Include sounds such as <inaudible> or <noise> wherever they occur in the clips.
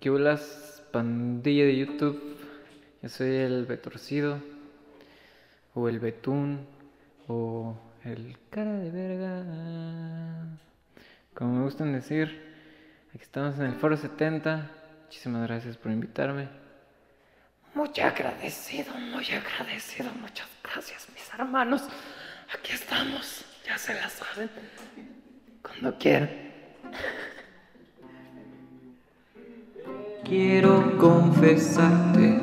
¿Qué las pandilla de YouTube? Yo soy el Betorcido, o el Betún, o el cara de verga. Como me gustan decir, aquí estamos en el Foro 70. Muchísimas gracias por invitarme. Muy agradecido, muy agradecido. Muchas gracias, mis hermanos. Aquí estamos, ya se la saben. Cuando quieran. Quiero confesarte,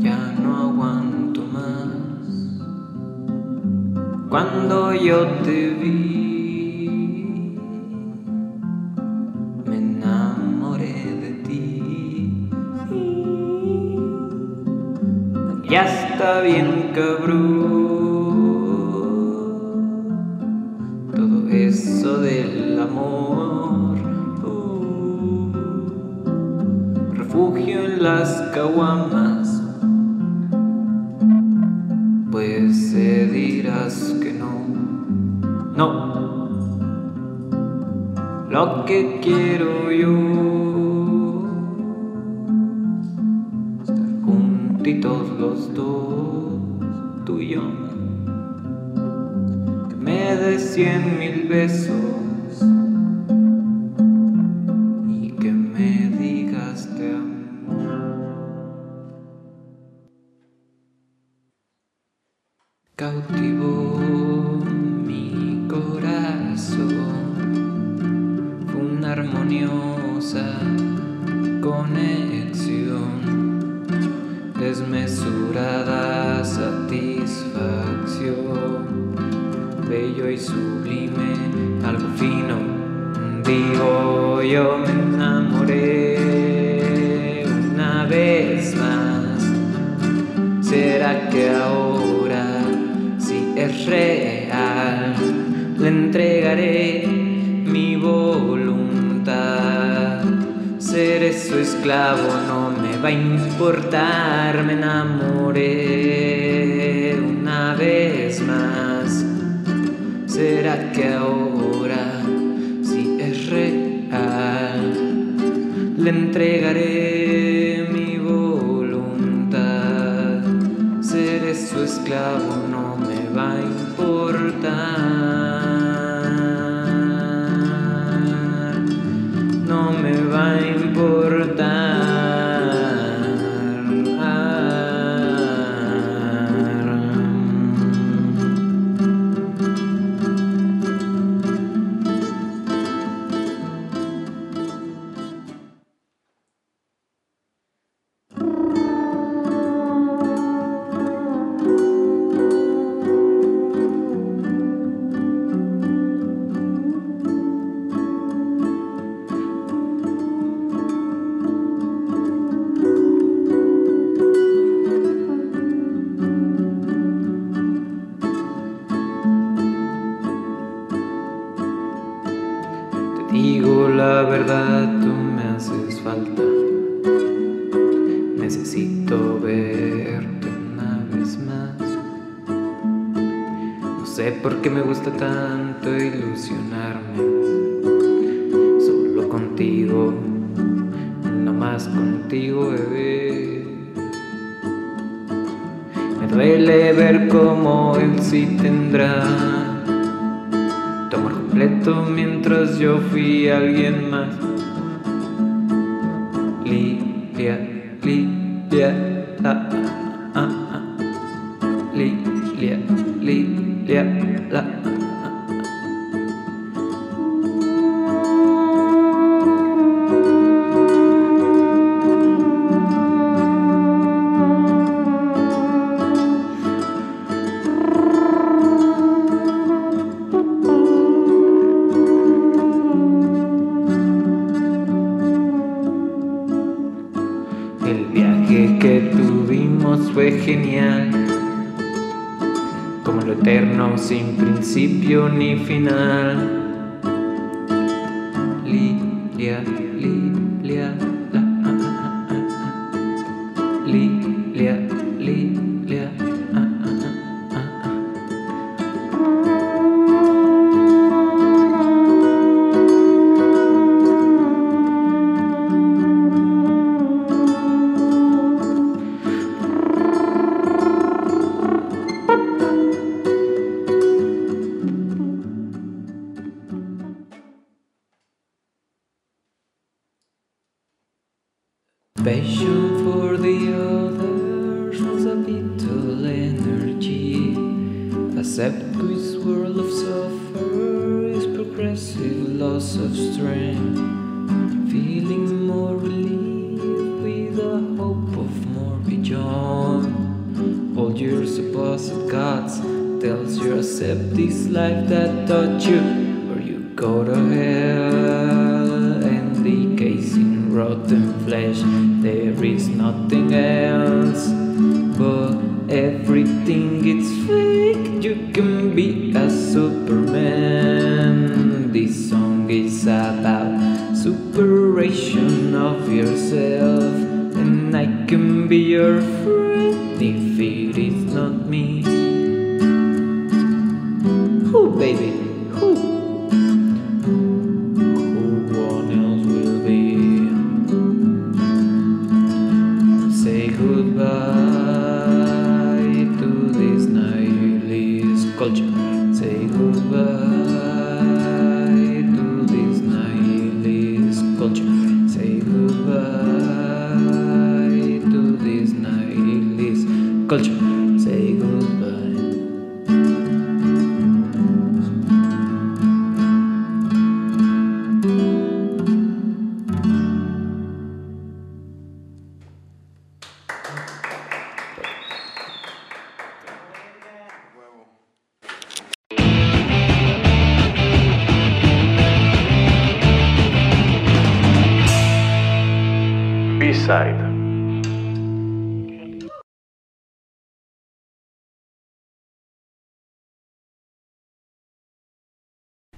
ya no aguanto más. Cuando yo te vi, me enamoré de ti. Ya está bien, cabrón. Las caguamas. Pues dirás que no. No. Lo que quiero yo. Estar juntitos los dos, tú y yo. Que me des Cautivó mi corazón, fue una armoniosa conexión, desmesurada satisfacción, bello y sublime, algo fino, digo yo me esclavo, no me va a importar, me enamoré una vez más. ¿Será que ahora, si es real, le entregaré mi voluntad. Seré su esclavo, verdad, tú me haces falta. Necesito verte una vez más. No sé por qué me gusta tanto ilusionarme. Solo contigo, no más contigo, bebé. Me duele ver cómo él sí tendrá tu amor completo mientras yo fui alguien más. Principio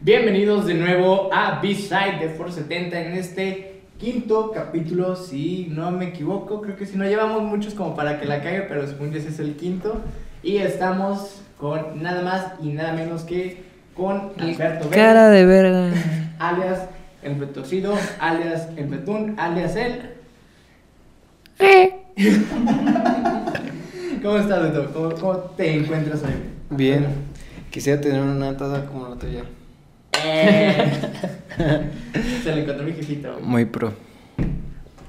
Bienvenidos de nuevo a B-Side de Force 70 en este quinto capítulo, si no me equivoco, creo que si no llevamos muchos como para que la caiga, pero según yo ese es el quinto. Y estamos con nada más y nada menos que con Alberto Vega, Cara de verga. alias el Betorcido, alias el Betún, alias él. <laughs> ¿Cómo estás, Beto? ¿Cómo, ¿Cómo te encuentras hoy? Bien. Quisiera tener una taza como la tuya. <laughs> Se le encontró mi jefito. Muy pro.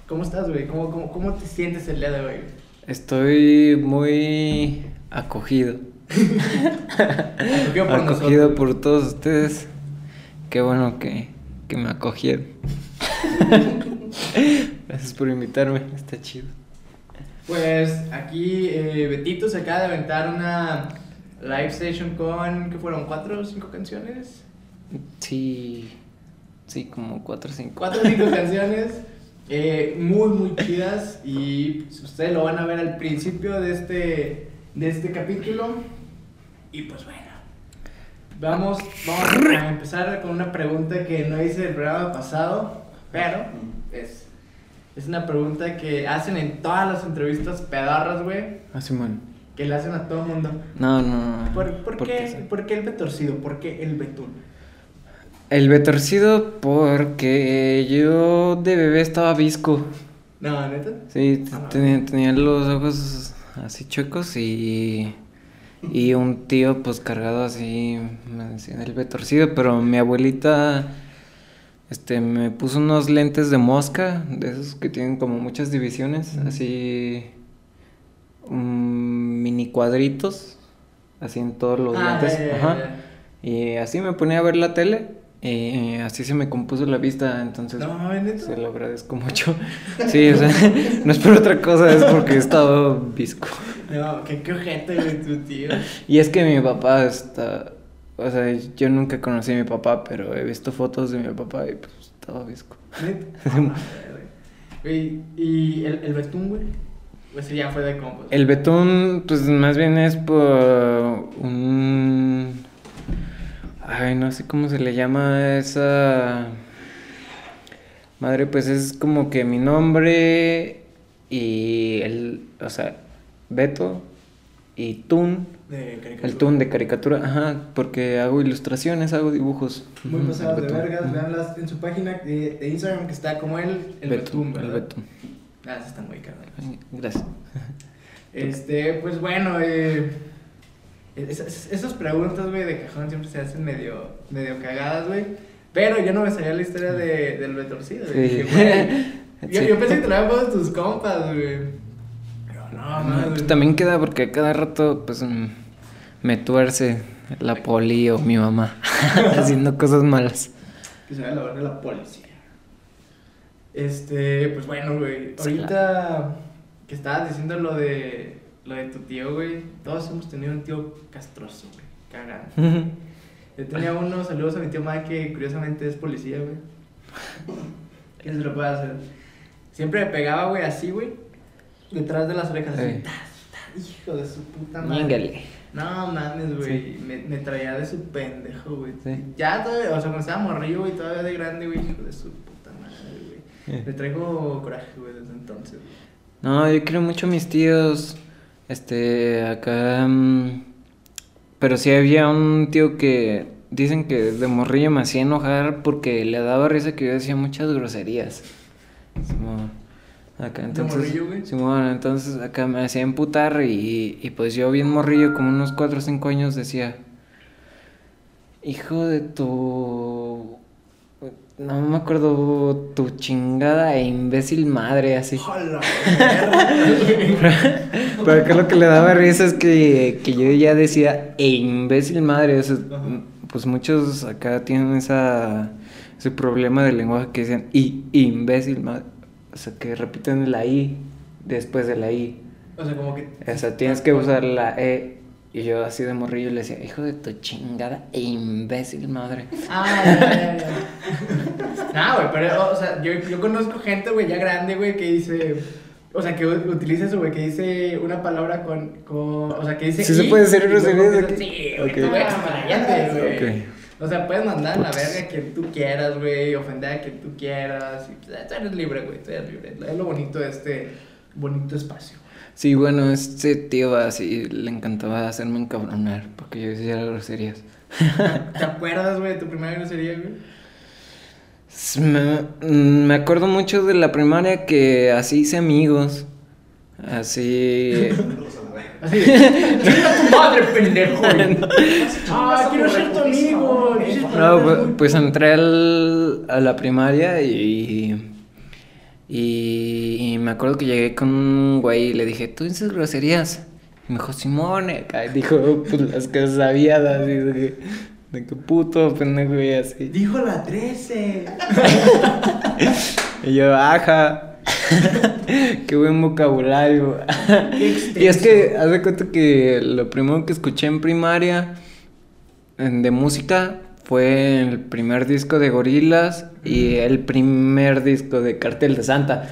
¿Cómo estás, güey? ¿Cómo, cómo, ¿Cómo te sientes el día de hoy? Estoy muy acogido. Acogido por acogido nosotros. por todos ustedes. Qué bueno que, que me acogieron. <laughs> Gracias por invitarme. Está chido. Pues aquí eh, Betito se acaba de aventar una live session con, ¿qué fueron? ¿Cuatro o cinco canciones? Sí. Sí, como 4 o 5. Cuatro o cinco canciones eh, muy, muy chidas y pues, ustedes lo van a ver al principio de este, de este capítulo. Y pues bueno, vamos, vamos a empezar con una pregunta que no hice el programa pasado, pero es, es una pregunta que hacen en todas las entrevistas pedorras, güey, Ah, Simón. que le hacen a todo el mundo. No, no, no. ¿Por, por ¿Por qué? ¿Por qué el betorcido? ¿Por qué el betún? El betorcido porque yo de bebé estaba visco. No, neta. Sí, Ah. tenía, tenía los ojos así chuecos y, y un tío pues cargado así, me decían el betorcido, pero mi abuelita este, me puso unos lentes de mosca, de esos que tienen como muchas divisiones, así mm, mini cuadritos, así en todos los Ah, lentes. ajá. Y así me ponía a ver la tele y así se me compuso la vista, entonces se lo agradezco mucho. <laughs> Sí, o sea, <laughs> no es por otra cosa, es porque he estado visco. No, qué, qué ojete, güey, tu tío. <laughs> Y es que mi papá está, o sea, yo nunca conocí a mi papá, pero he visto fotos de mi papá y pues estaba visco. Ah. Güey, ¿Y el, el betún, güey? Pues ya fue de compas. El betún, pues más bien es por un... Ay, no sé cómo se le llama a esa... Madre, pues es como que mi nombre y el... O sea, Beto y Tun. De caricatura. El Tun de caricatura, ajá, porque hago ilustraciones, hago dibujos. Muy Ujú, pasadas el de vergas, Ujú. veanlas en su página de, de Instagram que está como el, el betún, el ¿verdad? Betún. Ah, están muy. Ay, Gracias. Este, pues bueno, eh, esas, esas preguntas, güey, de cajón siempre se hacen medio, medio cagadas, güey. Pero yo no me sabía la historia de, del betorcido, güey. Sí. <laughs> Yo, Sí. yo pensé que te lo habían puesto tus compas, güey. Pero no, no, Pues también queda porque cada rato, pues, mm, me tuerce la poli o mi mamá <laughs> haciendo cosas malas. Que se vaya a la verga la policía. Este, pues bueno, güey. Ahorita que estabas diciendo lo de lo de tu tío, güey. Todos hemos tenido un tío castroso, güey. Cagando. <laughs> Yo tenía uno, saludos a mi tío Mike, que curiosamente es policía, güey. <laughs> ¿Qué se lo puede hacer? Siempre me pegaba, güey, así, güey. Detrás de las orejas, así. Hijo de su puta madre. Ñíngale. No mames, güey. Me, me traía de su pendejo, güey. Sí. Ya todavía, o sea, cuando estaba morrillo, güey, todavía de grande, güey, hijo de su puta madre, güey. Le traigo coraje, güey, desde entonces, güey. No, yo quiero mucho a mis tíos. Este, acá. mm, pero sí había un tío que dicen que de morrillo me hacía enojar porque le daba risa que yo decía muchas groserías. Simón, acá ¿De entonces. morrillo, güey? Simón, entonces acá me hacía emputar y, y pues yo bien morrillo, como unos 4 o 5 años, decía. Hijo de tu. No me acuerdo tu chingada e imbécil madre, así. ¡Hola! <laughs> Pero acá lo que le daba risa es que, que yo ya decía, e imbécil madre. o sea, Ajá. pues muchos acá tienen esa, ese problema de lenguaje que dicen, y imbécil madre. O sea, que repiten la I después de la I. O sea, como que. O sea, tienes que usar la E. Y yo así de morrillo le decía, hijo de tu chingada e imbécil madre. Ah, ya, ya, güey, pero, o sea, yo, yo conozco gente, güey, ya grande, güey, que dice. O sea, que utiliza eso, güey, que dice una palabra con. con o sea, que dice. ¿Sí se puede decir groserías aquí? Sí, güey, Ok. tú, güey, expláyate, güey. Ok. O sea, puedes mandar a la verga que tú quieras, güey, ofender a quien tú quieras. Y, pues, tú eres libre, güey, tú eres libre. Es lo bonito de este bonito espacio. Sí, bueno, este tío así le encantaba hacerme encabronar porque yo decía groserías. ¿Te acuerdas, güey, de tu primera grosería, güey? Me, mm, me acuerdo mucho de la primaria que así hice amigos. Así. Así de, ¡Chinga tu madre, pendejo! <laughs> ¡Ah, quiero ser tu amigo! No, amigo". pues, pues entré al- a la primaria y, y. y me acuerdo que llegué con un güey y le dije, ¿tú dices groserías? Y me dijo, Simón, dijo, pues las que sabía, así de que, de que puto, pendejo, y así. Dijo la 13. <laughs> Y yo, ajá. <laughs> Qué buen vocabulario. Qué y es que, haz de cuenta que lo primero que escuché en primaria de música fue el primer disco de Gorilas y el primer disco de Cartel de Santa.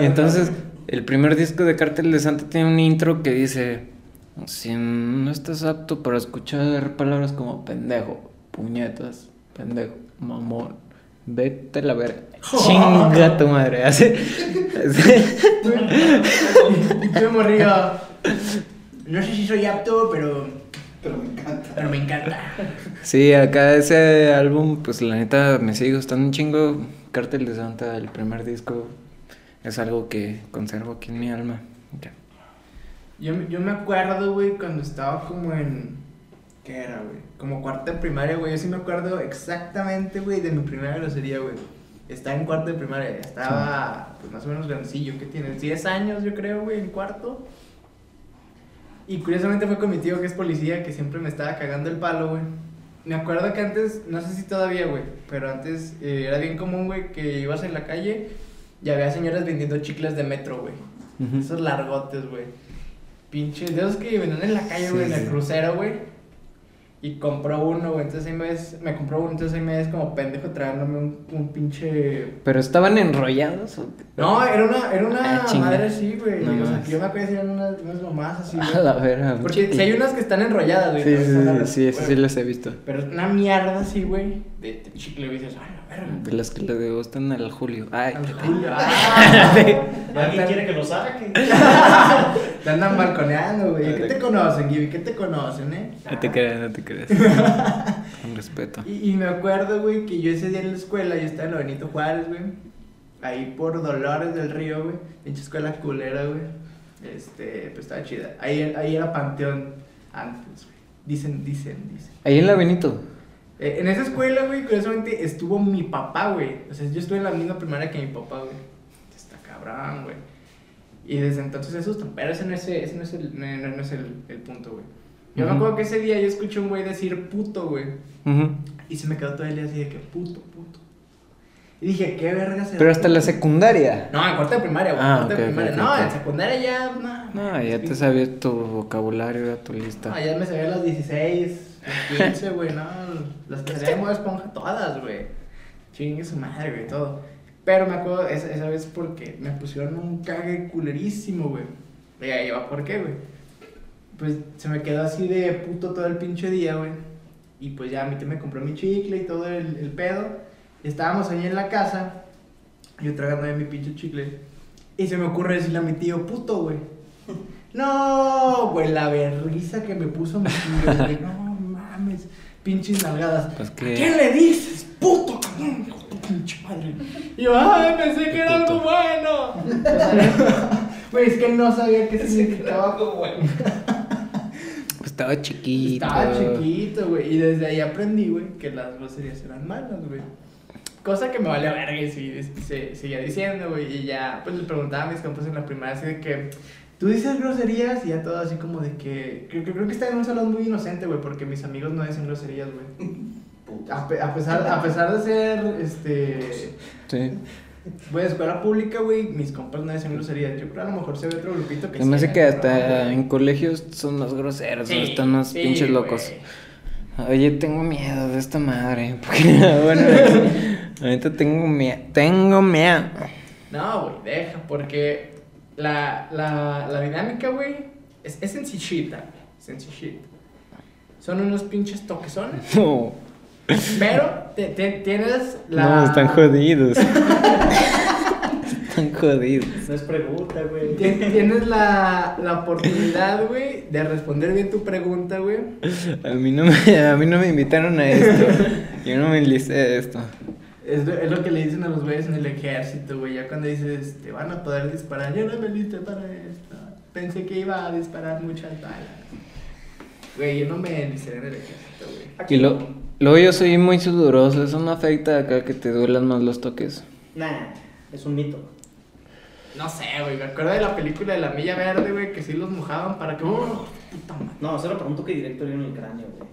Y entonces, el primer disco de Cartel de Santa tiene un intro que dice: Si no estás apto para escuchar palabras como pendejo, puñetas, pendejo, mamón, vete a la verga. <laughs> Chinga tu madre. Así. así. Y tú morrió. No sé si soy apto, pero. Pero me encanta. Pero me encanta. Sí, acá ese álbum, pues la neta me sigue gustando un chingo. Cartel de Santa, el primer disco, es algo que conservo aquí en mi alma. Ya. Yo, yo me acuerdo, güey, cuando estaba como en. ¿Qué era, güey? Como cuarta de primaria, güey. Yo sí me acuerdo exactamente, güey, de mi primera grosería, güey. Estaba en cuarto de primaria. Estaba, pues más o menos grandecillo. ¿Qué tienes? 10 años, yo creo, güey, en cuarto. Y curiosamente fue con mi tío que es policía, que siempre me estaba cagando el palo, güey. Me acuerdo que antes, no sé si todavía, güey, pero antes eh, era bien común, güey, que ibas en la calle y había señoras vendiendo chicles de metro, güey. Esos largotes, güey. Pinches, de esos que venden en la calle, güey, Sí, en el sí. crucero, güey. Y compró uno, güey. Entonces ahí me ves, me compró uno, entonces ahí me ves como pendejo tragándome un, un pinche. ¿Pero estaban enrollados? O... No, era una, era una Ah, madre así, güey. No o sea, que yo me acuerdo que eran unas, unas mamás así, <laughs> A la verga. Porque si hay unas que están enrolladas, güey. Sí, sí, sí, sí, sí los he visto. Pero es una mierda así, güey. De, de chicle, güey. Dices, verga. De las que le gustan al Julio. Ay, Al qué Julio, ah. <laughs> ¿Alguien quiere que lo saque? <laughs> Te andan balconeando, güey. ¿Qué te conocen, Gibi? ¿Qué te conocen, eh? No te creas, no te creas. <laughs> Con respeto. Y, y me acuerdo, güey, que yo ese día en la escuela, yo estaba en Benito Juárez, güey. Ahí por Dolores del Río, güey. Pinche escuela culera, güey. Este, pues estaba chida. Ahí, ahí era Panteón antes, güey. Dicen, dicen, dicen. Ahí en la Benito. Eh, en esa escuela, güey, curiosamente estuvo mi papá, güey. O sea, yo estuve en la misma primaria que mi papá, güey. está cabrón, güey. Y desde entonces se asustan. Pero ese no es, ese no es, el, no, no es el, el punto, güey. Yo me Ujú. acuerdo que ese día yo escuché a un güey decir puto, güey. Ujú. Y se me quedó todo el día así de que puto, puto. Y dije, ¿qué verga se Pero hasta la secundaria. No, en cuarto de primaria, güey. Ah, en cuarto de ok, ok, primaria. ok, no, ok. en secundaria ya, no. No, ya te sabías tu vocabulario, tu lista. No, ya me sabía los 16, los 15, güey, no. Las salía de esponja todas, güey. Chingue su madre, güey, todo. Pero me acuerdo esa, esa vez porque me pusieron un cague culerísimo, güey. Y ahí va, ¿por qué, güey? Pues se me quedó así de puto todo el pinche día, güey. Y pues ya mi tío me compró mi chicle y todo el, el pedo. Estábamos ahí en la casa, yo tragando de mi pinche chicle. Y se me ocurre decirle a mi tío, puto, güey. <laughs> No, güey, la berriza que me puso mi tío, güey. No pinches nalgadas. Pues ¿A que- quién le dices, puto, cabrón? Hijo de tu pinche madre. Y yo, ay, pensé que era algo bueno. <laughs> Güey, es que no sabía qué significaba algo bueno. <laughs> Pues estaba chiquito. Estaba chiquito, güey. Y desde ahí aprendí, güey, que las groserías eran malas, güey. Cosa que me vale verga y se, seguía diciendo, güey. Y ya, pues le preguntaba a mis compas en la primaria así de que. Tú dices groserías y ya todo así como de que. Creo, creo que está en un salón muy inocente, güey, porque mis amigos no dicen groserías, güey. A, pe- a pesar, a pesar de ser, este. Sí. Voy a escuela pública, güey, mis compas no dicen groserías. Yo creo a lo mejor se ve otro grupito que Se me hace que hasta no, en colegios son más groseros, Sí, están más sí, pinches locos. Oye, tengo miedo de esta madre. <laughs> Porque, bueno, ahorita tengo miedo. Tengo miedo. No, güey, deja, porque la, la, la dinámica, güey, es, es sencillita, sencillita. Son unos pinches toquesones, <laughs> No, pero te- te- tienes la... no, están jodidos. están jodidos. No es pregunta, güey. Tien- Tienes la, la oportunidad, güey, de responder bien tu pregunta, güey. A mí no me, a mí no me invitaron a esto. Yo no me enlisté a esto. Es, lo- es lo que le dicen a los güeyes en el ejército, güey. Ya cuando dices, te van a poder disparar. Yo no me listé para esto. Pensé que iba a disparar muchas balas. Güey, yo no me enlisté en el ejército, güey. Y lo, luego yo soy muy sudoroso. Eso no afecta acá que te duelan más los toques. Nah, es un mito. No sé, güey. Me acuerdo de la película de la Milla Verde, güey, que sí los mojaban para que. ¡Oh, puta madre! No, se lo pregunto que directo en el cráneo, güey.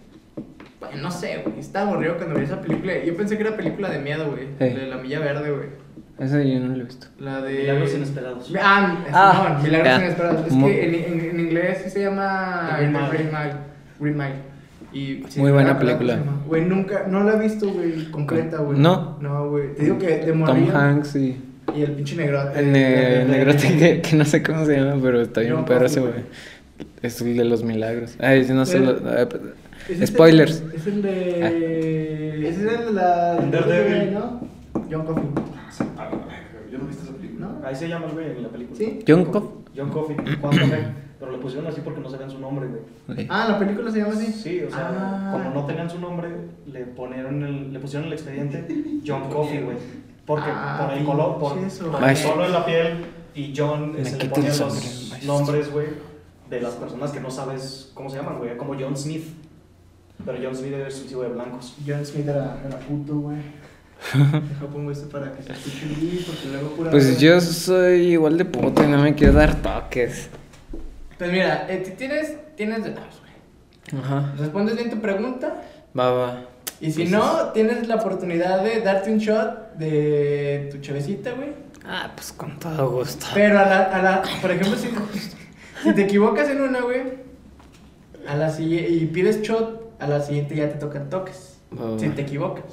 Güey, no sé, güey. Estaba aburrido cuando vi esa película. Yo pensé que era película de miedo, güey. Hey. De la Milla Verde, güey. Eso yo no lo he visto. La de. Milagros inesperados. Ah, Ah, no, Milagros inesperados. Es Muy- que en, en, en inglés sí se llama The Green Mile. Green Mile. Y, sí, Muy buena película. Güey, nunca, no la he visto, güey, completa, güey. ¿No? No, güey. Te digo que de Tom morrillo. Hanks y Y el pinche negrote. el, ne- el negrote que, que no sé cómo se llama, pero está bien John perro Coffey, ese güey. Es el de los milagros. Ay, si no se Pero- lo... ah, Es este- Spoilers. Es el de. Ese es el de la. Daredevil. ¿no? John Coffey. Yo no he visto esa película. ¿No? Ahí se llama el güey en la película. ¿Sí? John Coff. John Coffey, Juan Café. Pero le pusieron así porque no sabían su nombre, güey. Ok. Ah, la película se llama así. Sí, o sea, Ah. como no tenían su nombre, le ponieron el, le pusieron el expediente John Coffey, güey. Porque Ah, por el color, por, por el color de la piel y John Me se le el los nombres, güey, de las personas que no sabes cómo se llaman, güey, como John Smith. Pero John Smith un tipo de blancos. John Smith era, era puto, güey. <laughs> Deja pongo esto para que se escuche bien, porque luego pura. Pues yo soy igual de puto y no me quiero dar toques. Pues mira, eh, tienes, tienes de dos, güey. Ajá. Respondes bien tu pregunta. Va, va. Y si Pues no, tienes la oportunidad de darte un shot de tu chavecita, güey. Ah, pues con todo gusto. Pero a la, a la por ejemplo, si, si te equivocas en una, güey, a la siguiente, y pides shot, a la siguiente ya te tocan toques. Va. Si te equivocas.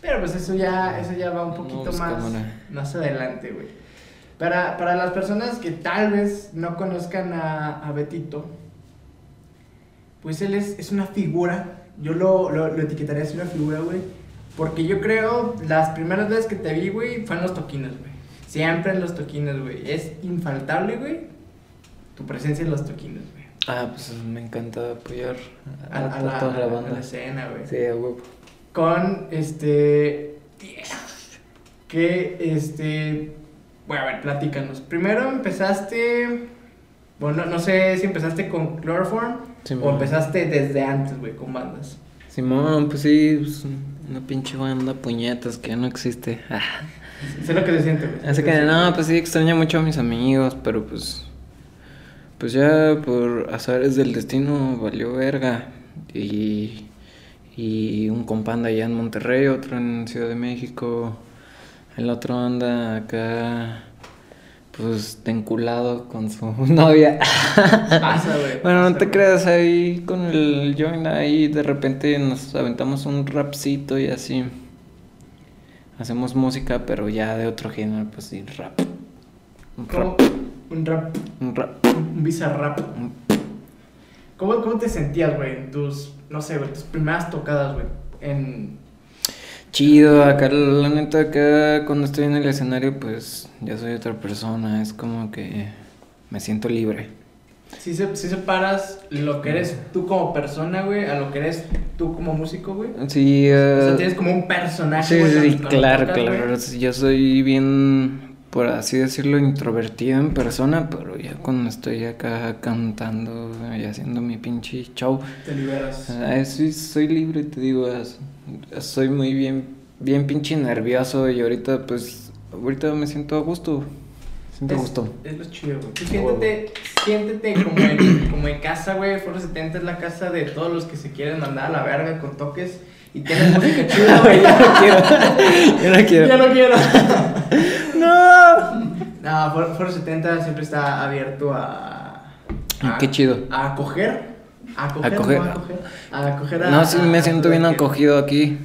Pero pues eso ya, eso ya va un poquito pues, más, cámara. más adelante, güey. Para, para las personas que tal vez no conozcan a, a Betito, pues él es, es una figura. Yo lo, lo, lo etiquetaría así una figura, güey. Porque yo creo, las primeras veces que te vi, güey, fue en los toquines, güey. Siempre en los toquines, güey. Es infaltable, güey, tu presencia en los toquines, güey. Ah, pues me encanta apoyar a, A, a la, toda la a la banda. escena, güey. Sí, a huevo. con este que este bueno a ver platícanos primero empezaste bueno no sé si empezaste con Chloroform Sí, o empezaste desde antes güey con bandas Simón, pues sí, pues, una pinche banda puñetas que ya no existe. Ah, <laughs> Sé lo que se siente, güey. Así que no, pues sí, extraño mucho a mis amigos, pero pues. Pues ya por azares del destino valió verga. Y. Y un compa anda allá en Monterrey, otro en Ciudad de México. El otro anda acá. Pues enculado con su <laughs> novia. Pasa, güey. Bueno, no te creas ahí con el join ahí, de repente nos aventamos un rapcito y así. Hacemos música, pero ya de otro género, pues sí, rap. Un ¿Cómo? Un rap, Un rap. un bizarrap. ¿Cómo, ¿Cómo te sentías, güey, en tus, no sé, güey, tus primeras tocadas, güey? En... Chido, acá la neta, acá cuando estoy en el escenario, pues ya soy otra persona, es como que me siento libre. Si se, si separas lo que eres tú como persona, güey, a lo que eres tú como músico, güey. Sí, O eh, sea, tienes como un personaje, Sí, sí, cuando claro, tocas, claro. Yo soy bien, por así decirlo, introvertido en persona, pero ya cuando estoy acá cantando y haciendo mi pinche show, Te liberas. soy, soy libre, te digo, soy muy bien, bien pinche nervioso y ahorita pues, ahorita me siento a gusto, siento a Es- gusto. Es lo chido, güey. Tú siéntete, siéntete como en, como en casa, güey. Foro 70 es la casa de todos los que se quieren mandar a la verga con toques y tienen música chida, güey. <laughs> Ya no quiero. Yo no quiero. Ya no quiero. ¡No! No, Foro, Foro 70 siempre está abierto a. a Qué chido. A acoger. A acoger. Acoger. No, a acoger. A acoger a. No, sí, me siento bien acogido aquí.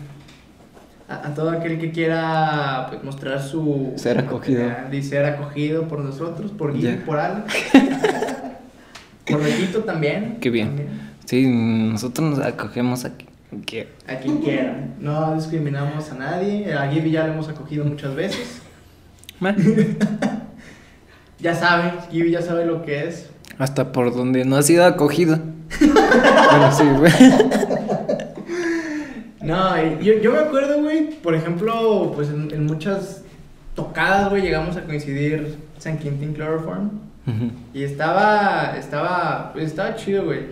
A, a todo aquel que quiera pues, mostrar su. Ser acogido. Y ser acogido por nosotros, por Gui, Ya. por Alex. <laughs> por Betito también. Qué bien. también. Sí, nosotros nos acogemos aquí. aquí. A quien quiera. No discriminamos a nadie. A Gibi ya lo hemos acogido muchas veces. <laughs> Ya sabe, Gibi ya sabe lo que es. Hasta por donde no ha sido acogido. <laughs> bueno, sí, güey. No, yo, yo me acuerdo, güey, por ejemplo, pues en, en muchas tocadas, güey, llegamos a coincidir San Quintín Chloroform. Y estaba, estaba, pues estaba chido, güey.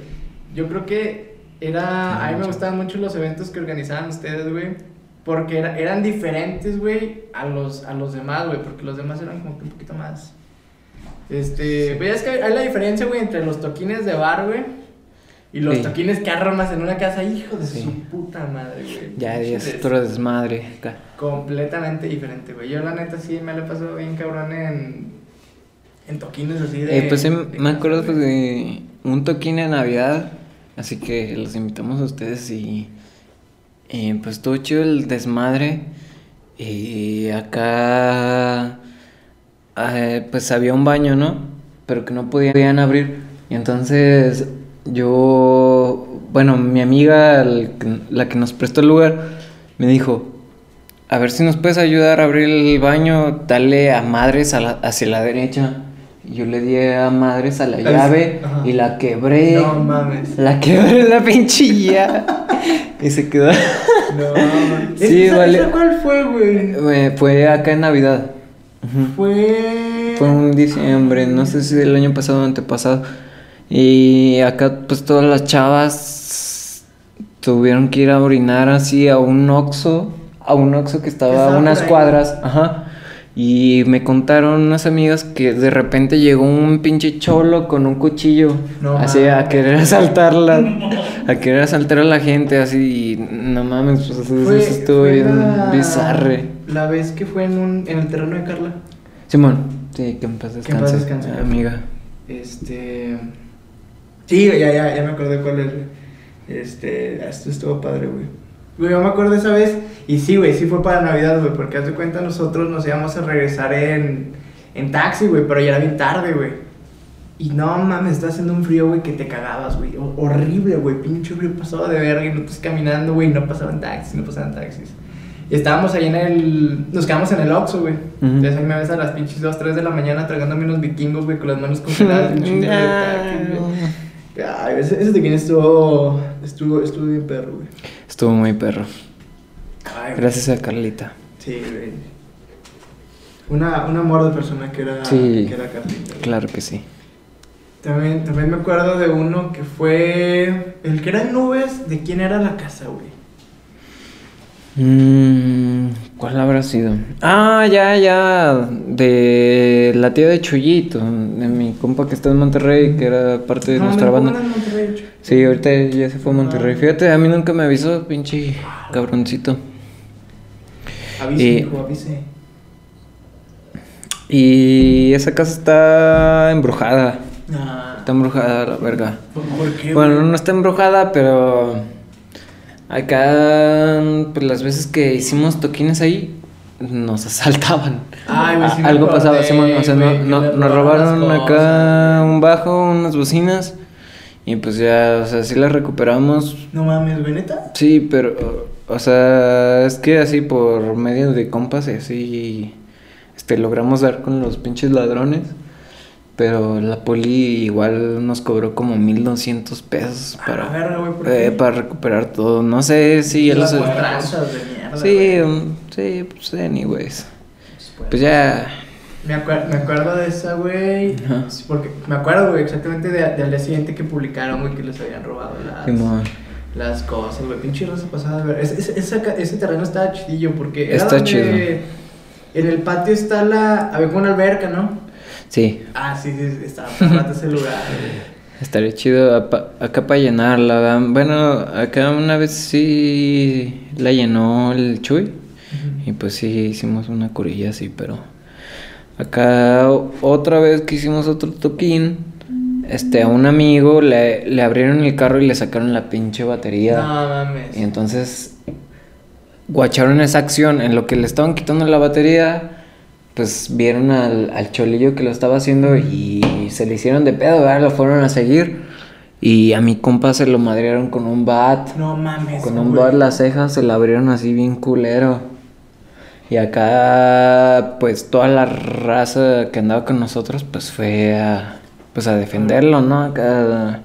Yo creo que era, a mí me gustaban mucho los eventos que organizaban ustedes, güey. Porque era- eran diferentes, güey, a los, a los demás, güey. Porque los demás eran como que un poquito más. Este, pues ya es que hay la diferencia, güey, entre los toquines de bar, güey. Y los Sí. toquines que armas en una casa, hijo de Sí. su puta madre, güey. Ya es otro desmadre acá. completamente diferente, güey. Yo la neta sí me la he pasado bien cabrón en, en toquines así de... Eh, pues de me acuerdo pues, de un toquín de Navidad. Así que los invitamos a ustedes y. y, pues estuvo chido el desmadre. Y acá. eh, pues había un baño, ¿no? Pero que no podían abrir. Y entonces yo. Bueno, mi amiga, el la que nos prestó el lugar, me dijo: A ver si nos puedes ayudar a abrir el baño, dale a madres a la- hacia la derecha. Yo le di a madres a la La- llave ajá. y la quebré. No mames. La quebré la pinchilla. <laughs> y se quedó. No. <laughs> Sí, ¿Esa- vale. esa ¿Cuál fue, güey? Eh, Fue acá en Navidad. Fue... Fue un diciembre, no sé si del año pasado o antepasado. Y acá, pues todas las chavas tuvieron que ir a orinar así a un Oxxo, a un Oxxo que estaba a unas cuadras, ajá. Y me contaron unas amigas que de repente llegó un pinche cholo con un cuchillo, No así a querer asaltarla, <laughs> a querer asaltar a la gente, así, y no mames, pues eso Fue- estuvo fue bien la- bizarre. La vez que fue en, un, en el terreno de Carla. Simón, sí, que en paz Que en paz descanse, descanse. amiga. Este... Sí, ya, ya, ya me acordé cuál es. Este, esto estuvo padre, güey. Güey, yo me acuerdo esa vez, y sí, güey, sí fue para Navidad, güey, porque haz de cuenta nosotros nos íbamos a regresar en, en taxi, güey, pero ya era bien tarde, güey. Y no mames, está haciendo un frío, güey, que te cagabas, güey. Ho- horrible, güey, pinche frío pasaba de verga y no estás caminando, güey, no pasaban taxis, no pasaban taxis. Y estábamos ahí en el. Nos quedamos en el Oxxo, güey. Ujú. Entonces ahí me ves a las pinches 2, 3 de la mañana tragándome unos vikingos, güey, con las manos congeladas <laughs> de güey. Ay, ese, ese tequín estuvo, estuvo, estuvo bien perro, güey. Estuvo muy perro. Ay. Gracias a Carlita. Sí, güey. Una, un amor de persona que era, Sí. que era Carlita. güey. Claro que sí. También, también me acuerdo de uno que fue el que era en nubes. ¿De quién era la casa, güey? Mm, ¿Cuál habrá sido? Ah, ya, ya. De la tía de Chuyito, de mi compa que está en Monterrey, que era parte de No, nuestra me banda. en Monterrey. Sí, ahorita ya se fue a Monterrey. Ah. Fíjate, a mí nunca me avisó, pinche cabroncito. Avise, Y- hijo, avise. Y esa casa está embrujada. Ah, Está embrujada la verga. ¿Por qué, Bueno, no está embrujada, pero acá, pues las veces que hicimos toquines ahí, nos <laughs> asaltaban. Ay, güey, sí me Algo pasaba, Simón, o sea, no- no- nos robaron acá un bajo, unas bocinas, y pues ya, o sea, sí las recuperamos. No mames, güey, neta. Sí, pero, o sea, es que así por medio de compas y así, este, logramos dar con los pinches ladrones. Pero la poli igual nos cobró como 1200 pesos para, verga, güey, ¿por eh, para recuperar todo. No sé si ya los... de mierda. Sí, güey. um, sí, pues anyways. Pues ya... Me, acuer- me acuerdo de esa, güey. Sí, Porque me acuerdo, güey, exactamente de- del día siguiente que publicaron, güey, que les habían robado las, las cosas, güey. Pinche raza pasada, de ver. Ese, ese, esa ese terreno estaba chidillo porque era Está donde chido. En el patio está la. Había como una alberca, ¿no? Sí, Ah, sí, sí, para rato ese lugar, <laughs> estaría chido acá para llenarla. Bueno, acá una vez sí la llenó el Chuy. Y pues sí, hicimos una curilla así, pero... Acá otra vez que hicimos otro toquín, este, a un amigo le, le abrieron el carro y le sacaron la pinche batería. No mames. Y entonces guacharon esa acción. En lo que le estaban quitando la batería, pues vieron al, al cholillo que lo estaba haciendo y se le hicieron de pedo, ¿verdad? Lo fueron a seguir. Y a mi compa se lo madrearon con un bat. No mames. Con un güey. bat las cejas se la abrieron así bien culero. Y acá, pues toda la raza que andaba con nosotros, pues fue a, pues a defenderlo, ¿no? Acá.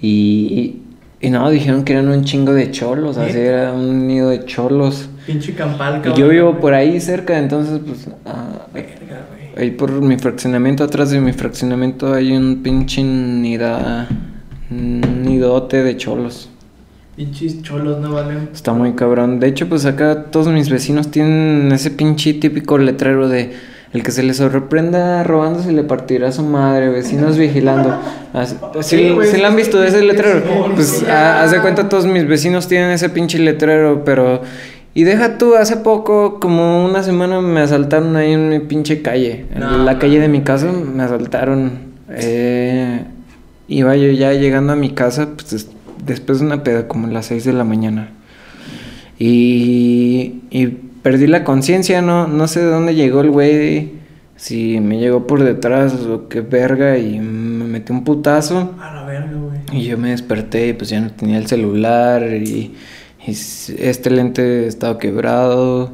Y, y, y no, dijeron que eran un chingo de cholos, así era un nido de cholos. Pinche campal, Y cabrón. yo vivo por ahí cerca, entonces, pues, ah, Verga, güey. ahí por mi fraccionamiento, atrás de mi fraccionamiento hay un pinche nida, nidote de cholos. Pinches cholos no valen. Está muy cabrón. De hecho, pues acá todos mis vecinos tienen ese pinche típico letrero de el que se les sorprenda robando se le partirá a su madre, vecinos vigilando. <laughs> Así- Sí, ¿Sí, güey, sí lo han visto ese letrero? Pues haz de cuenta todos mis vecinos tienen ese pinche letrero, pero y deja tú, hace poco, como una semana me asaltaron ahí en mi pinche calle, en No, la calle de mi casa me asaltaron. Eh, iba yo ya llegando a mi casa, pues des- después de una peda, como a las 6 de la mañana. Y, y perdí la conciencia, no, no sé de dónde llegó el güey, si me llegó por detrás o qué verga y me metí un putazo. A la verga, güey. Y yo me desperté y pues ya no tenía el celular y, y este lente estaba quebrado.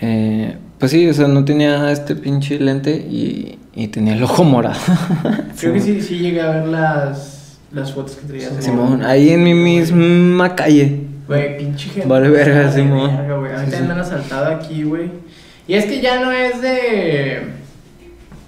Eh, pues sí, o sea, no tenía este pinche lente y, y tenía el ojo morado. <laughs> Creo que sí, sí llegué a ver las, las fotos que traías. Simón, ahí en mi misma calle. Güey, pinche gente. Vale verga, Simón. verga, güey. A mí Sí, también sí. me han asaltado aquí, güey. Y es que ya no es de.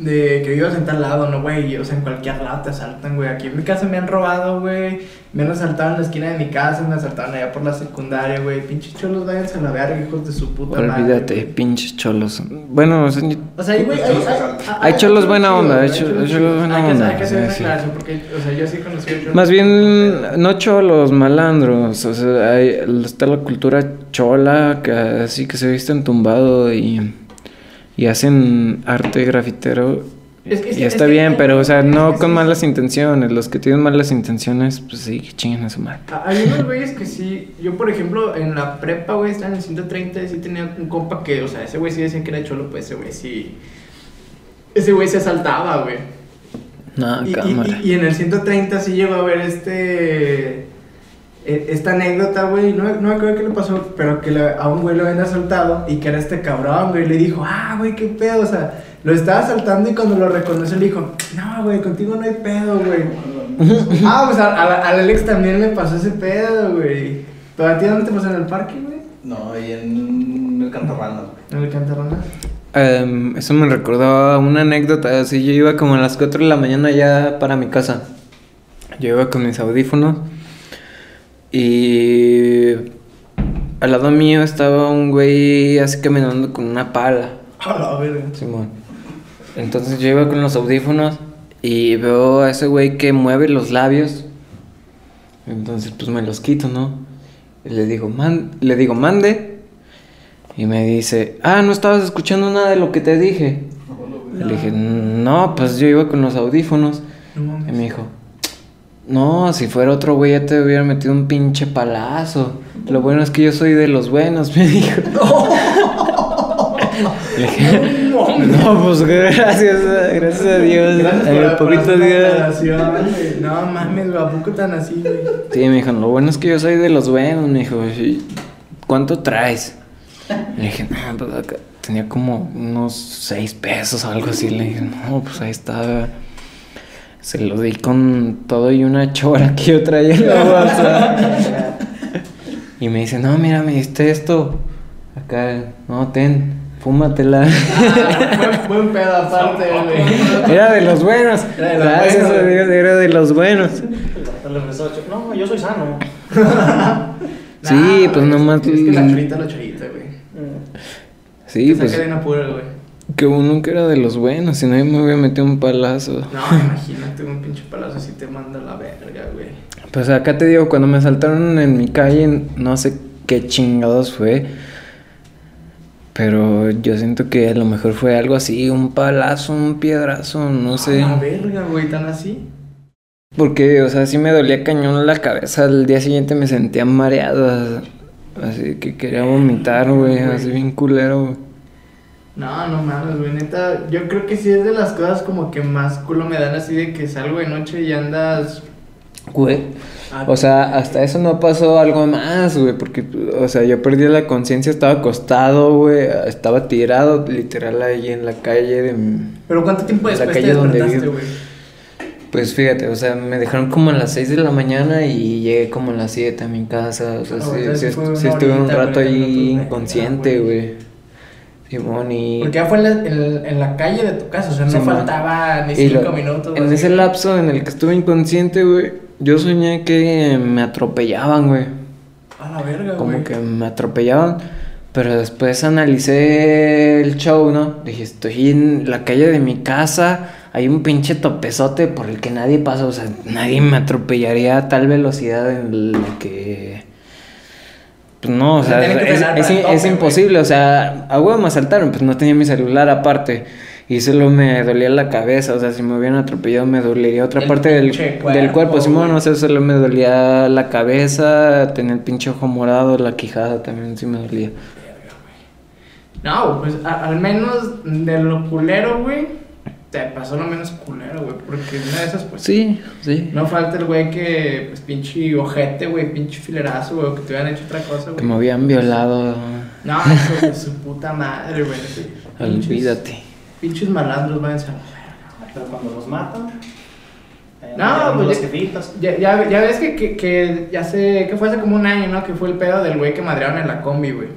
De que vivas en tal lado, no, güey. O sea, en cualquier lado te asaltan, güey. Aquí en mi casa me han robado, güey. Me han asaltado en la esquina de mi casa, me asaltaron allá por la secundaria, güey. Pinches cholos, váyanse a la verga, hijos de su puta madre. Olvídate, pinches cholos. Bueno, o sea, O sea, güey, hay, hay, Hay cholos buena onda, hay cholos buena onda, Hay que hacer sí, una sí. aclaración porque, o sea, yo sí conocí a cholos. Más bien, no cholos, malandros. O sea, hay, está la cultura chola, que así que se visten tumbado y, y hacen arte grafitero. Es que- es y está es que- bien, pero, o sea, no con malas intenciones. Los que tienen malas intenciones, pues sí, que chinguen a su madre. Ah, Hay unos güeyes que sí. Yo, por ejemplo, en la prepa, güey, estaba en el 130. Sí tenía un compa que, o sea, ese güey sí decía que era cholo, pues ese güey sí. Ese güey se asaltaba, güey. No, Y, y- cámara. y- y en el 130 sí llegó a ver este. E- Esta anécdota, güey, no, no me acuerdo qué le pasó, pero que le- a un güey lo habían asaltado y que era este cabrón, güey, le dijo, ah, güey, qué pedo, o sea, lo estaba asaltando y cuando lo reconoció le dijo, no, güey, contigo no hay pedo, güey. <laughs> ah, pues a- a al Alex también le pasó ese pedo, güey. ¿Pero a ti dónde te pasó en el parque, güey? No, y en el Cantarranas, güey. En el Cantarranas. Em, eso me recordaba una anécdota. Así, yo iba como a las 4 de la mañana ya para mi casa. Yo iba con mis audífonos. Y al lado mío estaba un güey así caminando con una pala. <laughs> A la verga. Simón. Entonces yo iba con los audífonos y veo a ese güey que mueve los labios. Entonces pues me los quito, ¿no? Y le digo, man, le digo, mande. Y me dice, ah, no estabas escuchando nada de lo que te dije. Le dije, no, pues yo iba con los audífonos. No Y me dijo, no, si fuera otro güey ya te hubiera metido un pinche palazo. Lo bueno es que yo soy de los buenos, <laughs> me dijo. <laughs> Le dije, no, pues gracias, gracias a Dios. Gracias a poquito Dios. No mames, ¿a poco tan así, güey? Sí, me dijo, lo bueno es que yo soy de los buenos, me dijo, "¿Y ¿cuánto traes? Le dije, no, pues acá tenía como unos seis pesos o algo así. Le dije, no, pues ahí está. Se lo di con todo y una chora que yo traía en la bolsa. <laughs> Y me dice, no, mira, me diste esto. Acá, no, ten, fúmatela. Ah, <laughs> buen, buen pedo aparte, güey. Era de los buenos. Era de los Gracias buenos. Dios, era de los buenos. No, yo soy sano. <laughs> Sí, Nah, pues nomás- Es que la chorita la chorita, güey. Sí, Te pues. saca de una pura, güey. Que uno que era de los buenos, si no yo me hubiera metido un palazo. No, imagínate un pinche palazo así te manda la verga, güey. Pues acá te digo, cuando me asaltaron en mi calle, no sé qué chingados fue. Pero yo siento que a lo mejor fue algo así, un palazo, un piedrazo, no sé. A la verga, güey, tan así. Porque, o sea, sí me dolía cañón la cabeza. Al día siguiente me sentía mareado. Así que quería vomitar, güey. Así bien culero, güey. No, no mames, güey, neta. Yo creo que sí es de las cosas como que más culo me dan así de que salgo de noche y andas. Güey. O sea, hasta eso no pasó algo más, güey, porque, o sea, yo perdí la conciencia, estaba acostado, güey, estaba tirado, literal, ahí en la calle de... mi- Pero ¿cuánto tiempo La después te calle donde despertaste, vivo. güey? Pues fíjate, o sea, me dejaron como a las 6 de la mañana y llegué como a las 7 a mi casa, o sea, Ah, sí, o sea, sí, estuve un rato 40 ahí güey. inconsciente, Ah, güey. Simón, y... Porque ya fue en la, en, en la calle de tu casa, o sea, no Simón. faltaba ni Y lo- cinco minutos. En así. ese lapso en el que estuve inconsciente, güey, yo soñé que me atropellaban, güey. A la verga, como güey. que me atropellaban. Pero después analicé el show, ¿no? Dije, estoy en la calle de mi casa, hay un pinche topezote por el que nadie pasa, o sea, nadie me atropellaría a tal velocidad en la que... Pues no, o O sea, es, tope, imposible, o sea, a huevo me asaltaron, pues no tenía mi celular aparte. Y solo me dolía la cabeza, o sea, si me hubieran atropellado me dolería otra El parte del, pinche del cuerpo, cuerpo, Simón, güey. o sea, solo me dolía la cabeza, tenía el pinche ojo morado, la quijada también sí me dolía. No, pues a- al menos de lo culero, güey, te pasó lo menos culero, güey. Porque una de esas, pues. Sí, sí. No falta el güey que, pues, pinche ojete, güey, pinche filerazo, güey, o que te hubieran hecho otra cosa, Que güey. me habían violado, No, <laughs> eso de su puta madre, güey. sí. Pinches- olvídate. Pinches malandros, váyanse a verga. Pero cuando los matan. eh, No, pues. Ya, ya, ya ves que, que, que ya sé que fue hace como un año, ¿no? Que fue el pedo del güey que madrearon en la combi, güey.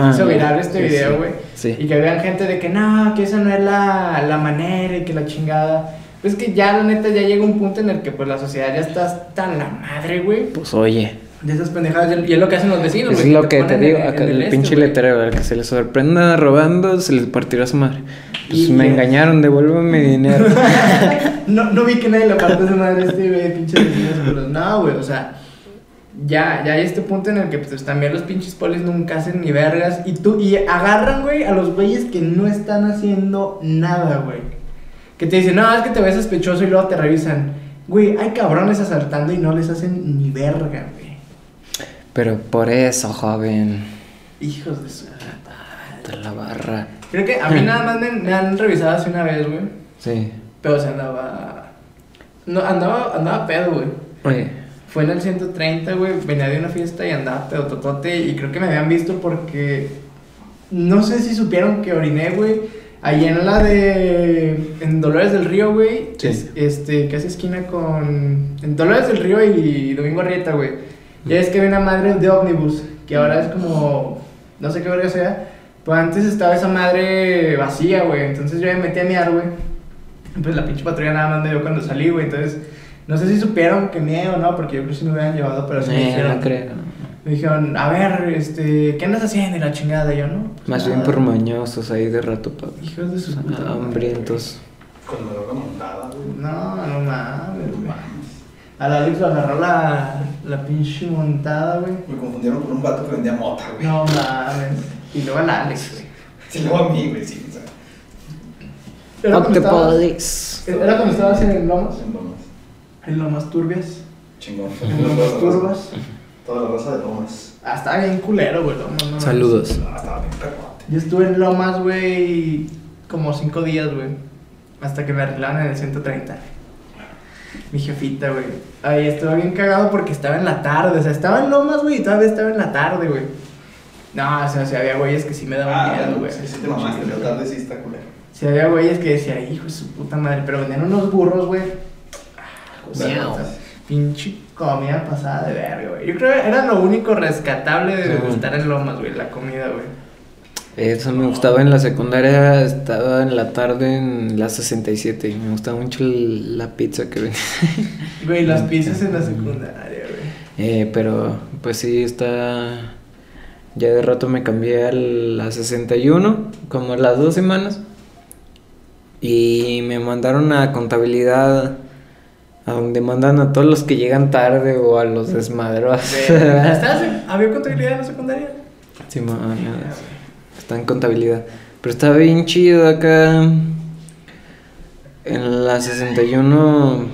Ah, Hizo viral este Sí, video, güey. Sí. Y que vean gente de que no, que esa no es la, la manera y que la chingada. Pues que ya, la neta, ya llega un punto en el que pues la sociedad ya está hasta la madre, güey. Pues oye, De esas pendejadas. Y es lo que hacen los vecinos, es güey, lo que te ponen digo, en- acá en el este, pinche güey. letrero, al que se le sorprenda robando, se les partirá su madre. Pues Y- me engañaron, devuélveme mi dinero. <laughs> no, no vi que nadie le parte su madre este güey, pinches vecinos, pero no, güey, o sea, ya, ya hay este punto en el que pues también los pinches polis nunca hacen ni vergas y tú, y agarran, güey, a los güeyes que no están haciendo nada, güey. Que te dicen, no, es que te ves sospechoso y luego te revisan. Güey, hay cabrones asaltando y no les hacen ni verga, güey. Pero por eso, joven, Hijos de su... te la barra. Creo que a mí <clears throat> nada más me, me han revisado hace una vez, güey. Sí. Pero se andaba... No, andaba, andaba pedo, güey. Oye, Fue en el 130, güey. Venía de una fiesta y andaba totote. Y creo que me habían visto porque. No sé si supieron que oriné, güey. Ahí en la de. En Dolores del Río, güey. Sí. es- este, casi esquina con. En Dolores del Río y Domingo Arrieta, güey. Ya es que había una madre de ómnibus. Que ahora es como. No sé qué verga sea. Pues antes estaba esa madre vacía, güey. Entonces yo me metí a miar, güey. Pues la pinche patrulla nada más me dio cuando salí, güey. Entonces. No sé si supieron que miedo o no, porque yo creo que sí me hubieran llevado, pero sí me eh, dijeron. no creo. Me dijeron, a ver, este, ¿qué andas haciendo? Y la chingada, yo, ¿no? Pues Más bien por mañosos ahí de rato, pa. Hijos de sus putas madres, Hambrientos. Con la droga montada, güey. No, no mames, güey. A la Alex lo agarró la, la pinche montada, güey. Me confundieron con un vato que vendía mota, güey. No mames. Y luego a Alex, güey. Sí, luego a mí, güey, sí. O sea, Era cuando estabas- police. Era cuando estabas en el Lomas. en Lomas. En Lomas Turbias. Chingón. En Lomas Turbas. Toda la raza de Lomas. Ah, estaba bien culero, güey. Lomas, no. Saludos. Ah, estaba bien perrote. Yo estuve en Lomas, güey, como cinco días, güey. Hasta que me arreglaron en el 130. Mi jefita, güey. Ahí estuve bien cagado porque estaba en la tarde. O sea, estaba en Lomas, güey, y todavía estaba en la tarde, güey. No, o sea, si había güeyes que sí me daban Ah, miedo, güey. sí, sí te mamaste. La tarde sí está culero. Si había güeyes que decía, hijo de su puta madre, pero vendían unos burros, güey. Miau. sea, Pinche comida pasada de verga, güey. Yo creo que era lo único rescatable de, Sí. estar en Lomas, güey, la comida, güey. Eso me gustaba en la secundaria, estaba en la tarde en la 67 y me gustaba mucho el- la pizza que venía. <laughs> Güey, las pizzas en la secundaria, güey. Eh, pero pues sí, está... Ya de rato me cambié a la 61, como las dos semanas. Y me mandaron a contabilidad, a donde mandan a todos los que llegan tarde o a los desmadros. <laughs> ¿Estabas en- ¿Había contabilidad en la secundaria? Sí, ma- está en contabilidad. Pero está bien chido acá. En la 61,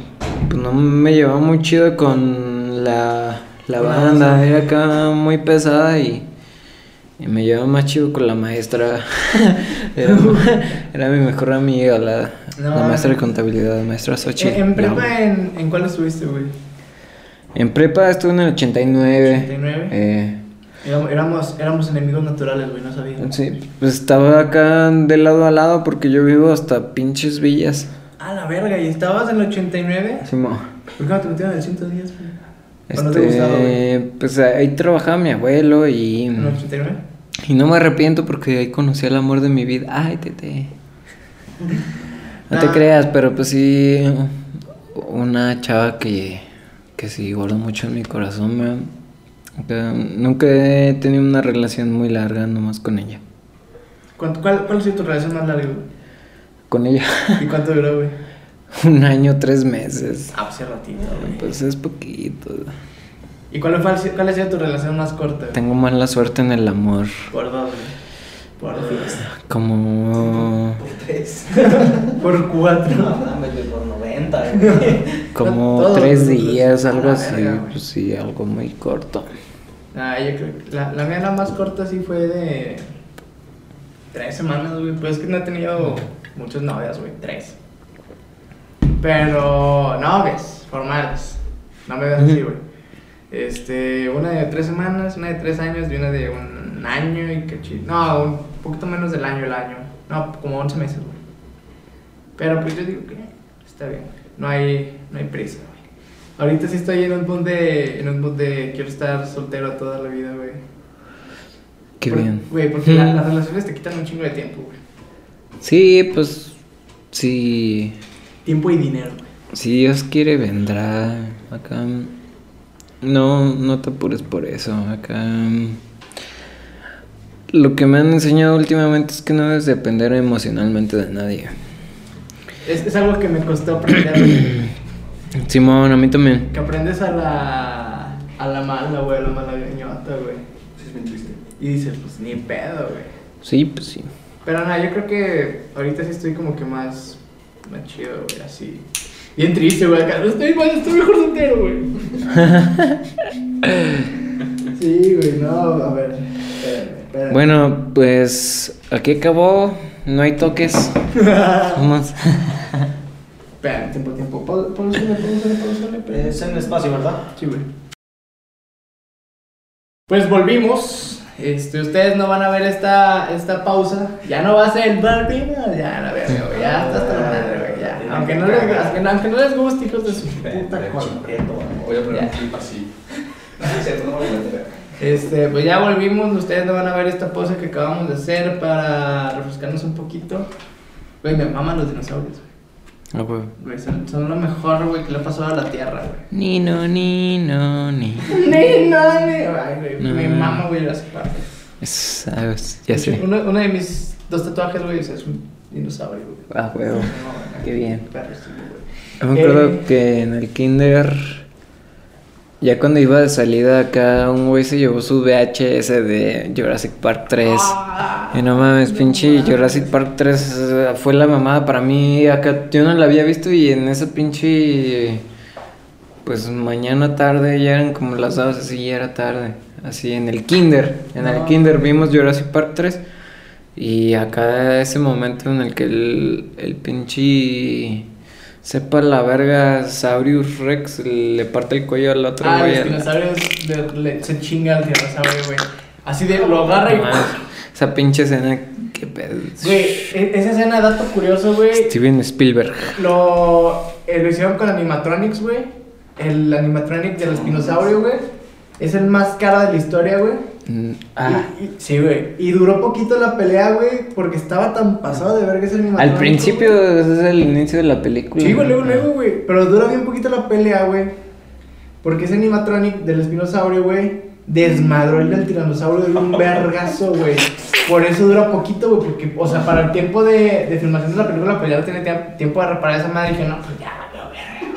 pues no me llevaba muy chido con la, la banda. Era acá muy pesada y, y me llevaba más chido con la maestra. <laughs> era, <laughs> era mi mejor amiga, la, No, la maestra de contabilidad, maestra Xochitl. En, en prepa, ¿en, ¿en cuál estuviste, güey? En prepa estuve en el 89. 89. Eh, Éramos, éramos, enemigos naturales, güey, no sabía. Sí, pues estaba acá de lado a lado porque yo vivo hasta pinches villas. Ah, la verga, ¿y estabas en el 89? Sí, mo. ¿Por qué no te metieron en el 110, güey? ¿O no te gustaba, Este, pues ahí trabajaba mi abuelo y, ¿En el 89? y no me arrepiento porque ahí conocí al amor de mi vida. Ay, tete. <laughs> No te Ah. creas, pero pues sí, una chava que, que sí guardo mucho en mi corazón, me- Nunca he tenido una relación muy larga nomás con ella. ¿Cuánto- cuál, ¿Cuál ha sido tu relación más larga, güey? Con ella, ¿Y cuánto duró, güey? <laughs> un año, tres meses. Ah, pues hace ratito, güey. Pues es poquito. ¿Y cuál, fue, cuál ha sido tu relación más corta, güey? Tengo mala suerte en el amor. Por dos, güey. Por dos. Como. Por tres. Por cuatro. No güey, por 90, güey. Como Todos tres días, algo así. verga. Pues sí, algo muy corto. Ah, yo creo que la, la mía la más corta sí fue de tres semanas, güey. Pues es que no he tenido muchas novias, güey. Tres. Pero novias, formales. No me veas así, güey. Este, una de tres semanas, una de tres años y una de un año y cachito. No, un poquito menos del año, el año. No, como 11 meses, güey. Pero pues yo digo que está bien. No hay, no hay prisa, güey. Ahorita sí estoy en un mood de, en un mood de quiero estar soltero toda la vida, güey. Qué Por- bien. Güey, porque la- las relaciones te quitan un chingo de tiempo, güey. Sí, pues. Sí. Tiempo y dinero, güey. Si Dios quiere, vendrá. Acá. No, no te apures por eso. Acá. Lo que me han enseñado últimamente es que no debes depender emocionalmente de nadie. Es, es algo que me costó aprender. <clears throat> Simón, a mí también. Que aprendes a la, a la mala, güey, a la mala gañota, güey. Sí, es bien triste. Y dices, pues ni pedo, güey. Sí, pues sí. Pero nada, yo creo que ahorita sí estoy como que más, más chido, güey, así. Bien triste, güey, acá. Estoy igual, estoy mejor soltero, güey. <laughs> sí, güey, no, a ver. Espérame, espérame. Bueno, pues aquí acabó. No hay toques. Vamos. Espérame, tiempo, tiempo. Pausale, espérame. Es en espacio, ¿verdad? Sí, güey. Pues volvimos. Este, ustedes no van a ver esta, esta pausa. Ya no va a ser el volvimos. Ya, la verga, güey. Ya está hasta la madre, güey. Ya. Aunque no, les, aunque, no- aunque no les guste, hijos de su puta cola. Voy a poner un clip así. No es cierto, no voy a meter. Este, pues ya volvimos. Ustedes no van a ver esta pausa que acabamos de hacer para refrescarnos un poquito. Güey, me maman los dinosaurios, güey. Ah, huevo. Güey, son, son lo mejor, güey, que le ha pasado a la tierra, güey. Ni no, ni no, ni. <laughs> Ni, no, ni. Ay, güey, No. me mama, güey, Jurassic Park. Es, ah, es- ya sé. Uno, uno de mis dos tatuajes, güey, es un dinosaurio, güey. Ah. No, Qué bien. perro, sí, güey. Yo me acuerdo Eh. que en el kinder, ya cuando iba de salida acá, un güey se llevó su VHS de Jurassic Park 3. Ah, Y no mames, no pinche mames. Jurassic Park 3 eh, fue la mamada para mí. Acá yo no la había visto y en esa pinche. Pues mañana tarde ya eran como las 2, así ya era tarde. Así en el kinder. En el kinder vimos Jurassic Park 3. Y acá ese momento en el que el, el pinche. Sepa la verga, Saurius Rex le parte el cuello al otro Ah, güey. los a la- dinosaurios de- le- se chinga al dinosaurio, güey. Así de lo agarra y. Mames, Esa pinche escena, qué pedo. Güey, e- esa escena, dato curioso, güey. Steven Spielberg. Lo, eh, lo hicieron con animatronics, güey. El animatronic del espinosaurio, güey. Es el más caro de la historia, güey. Mm, Ah. Y- y- sí, güey. Y duró poquito la pelea, güey, porque estaba tan pasado de verga ese animatronic. Al principio es el inicio de la película. Sí, güey, luego, Ah. luego, güey. Pero dura bien poquito la pelea, güey. Porque ese animatronic del espinosaurio, güey, desmadró el del tiranosaurio de un <laughs> vergazo, güey. Por eso dura poquito, güey, porque, o sea, para el tiempo de, de filmación de la película, pues ya no tiene tiemp- tiempo de reparar esa madre. Y dije, no, pues ya, no, verga.